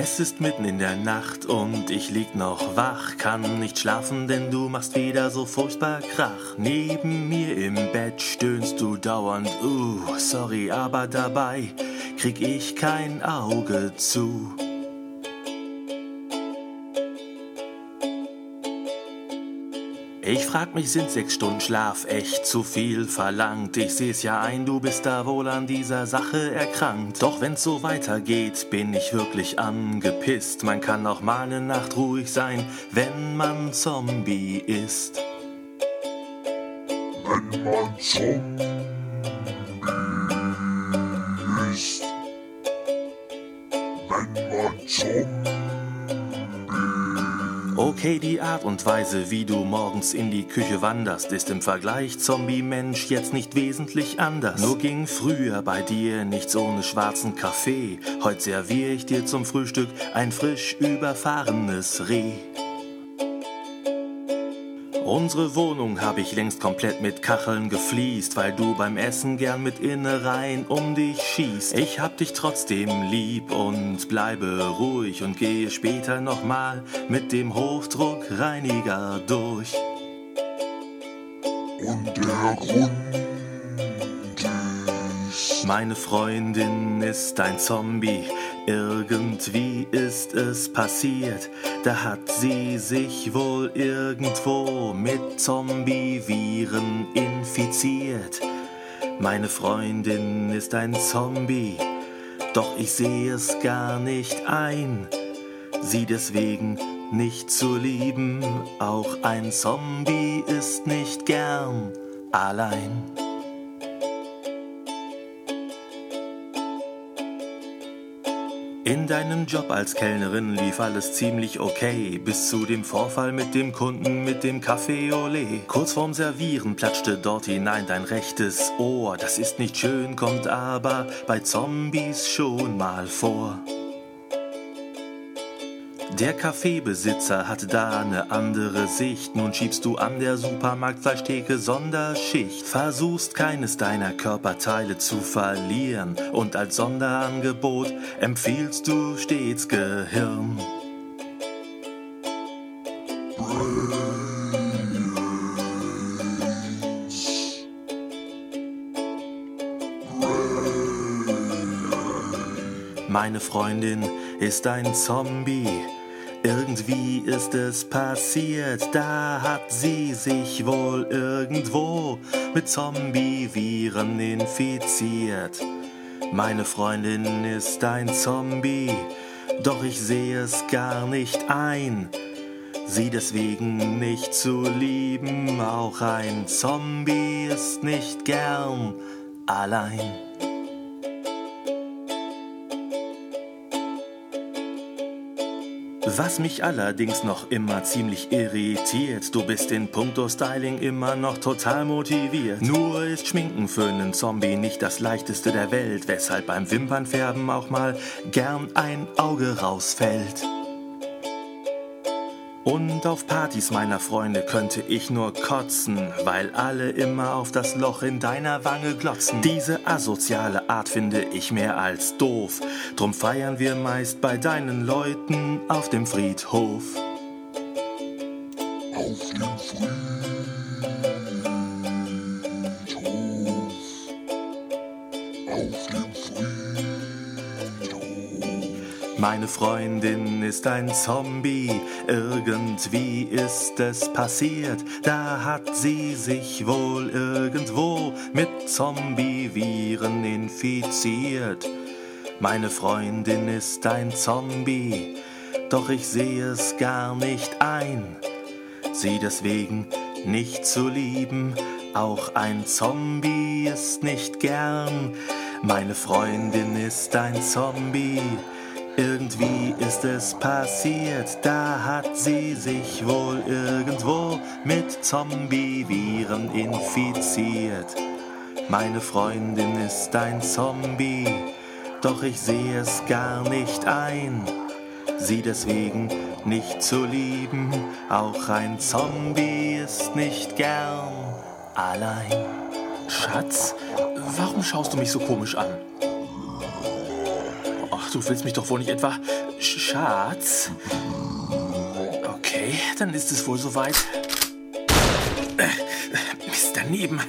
Es ist mitten in der Nacht und ich lieg noch wach, kann nicht schlafen, denn du machst wieder so furchtbar Krach. Neben mir im Bett stöhnst du dauernd, uh, sorry, aber dabei krieg ich kein Auge zu. Ich frag mich, sind sechs Stunden Schlaf echt zu viel verlangt? Ich seh's ja ein, du bist da wohl an dieser Sache erkrankt. Doch wenn's so weitergeht, bin ich wirklich angepisst. Man kann auch mal eine Nacht ruhig sein, wenn man Zombie ist. Wenn man Zombie ist. Wenn man Zombie Okay, die Art und Weise, wie du morgens in die Küche wanderst, ist im Vergleich Zombie-Mensch jetzt nicht wesentlich anders. Nur ging früher bei dir nichts ohne schwarzen Kaffee. Heute serviere ich dir zum Frühstück ein frisch überfahrenes Reh. Unsere Wohnung habe ich längst komplett mit Kacheln gefliest, weil du beim Essen gern mit Innereien um dich schießt. Ich hab dich trotzdem lieb und bleibe ruhig und gehe später nochmal mit dem Hochdruckreiniger durch. und der Grund ist. Meine Freundin ist ein Zombie. Irgendwie ist es passiert. Da hat sie sich wohl irgendwo mit Zombie-Viren infiziert. Meine Freundin ist ein Zombie. Doch ich sehe es gar nicht ein, sie deswegen nicht zu lieben. Auch ein Zombie ist nicht gern allein. In deinem Job als Kellnerin lief alles ziemlich okay, bis zu dem Vorfall mit dem Kunden mit dem Café Olé. Kurz vorm Servieren platschte dort hinein dein rechtes Ohr. Das ist nicht schön, kommt aber bei Zombies schon mal vor. Der Kaffeebesitzer hat da eine andere Sicht. Nun schiebst du an der Supermarktfleischtheke Sonderschicht. Versuchst keines deiner Körperteile zu verlieren. Und als Sonderangebot empfiehlst du stets Gehirn. Meine Freundin ist ein Zombie. Irgendwie ist es passiert, da hat sie sich wohl irgendwo mit Zombie-Viren infiziert. Meine Freundin ist ein Zombie, doch ich sehe es gar nicht ein, sie deswegen nicht zu lieben. Auch ein Zombie ist nicht gern allein. Was mich allerdings noch immer ziemlich irritiert, du bist in puncto Styling immer noch total motiviert. Nur ist Schminken für einen Zombie nicht das leichteste der Welt, weshalb beim Wimpernfärben auch mal gern ein Auge rausfällt. Und auf Partys meiner Freunde könnte ich nur kotzen, weil alle immer auf das Loch in deiner Wange glotzen. Diese asoziale Art finde ich mehr als doof. Drum feiern wir meist bei deinen Leuten auf dem Friedhof. auf dem Friedhof. Auf dem Friedhof. Meine Freundin ist ein Zombie, irgendwie ist es passiert, da hat sie sich wohl irgendwo mit Zombie-Viren infiziert. Meine Freundin ist ein Zombie, doch ich sehe es gar nicht ein, sie deswegen nicht zu lieben. Auch ein Zombie ist nicht gern. Meine Freundin ist ein Zombie. Irgendwie ist es passiert, da hat sie sich wohl irgendwo mit Zombie-Viren infiziert. Meine Freundin ist ein Zombie, doch ich sehe es gar nicht ein, sie deswegen nicht zu lieben. Auch ein Zombie ist nicht gern allein. Schatz, warum schaust du mich so komisch an? Du willst mich doch wohl nicht etwa Schatz? Okay, dann ist es wohl soweit. Äh, Mist daneben.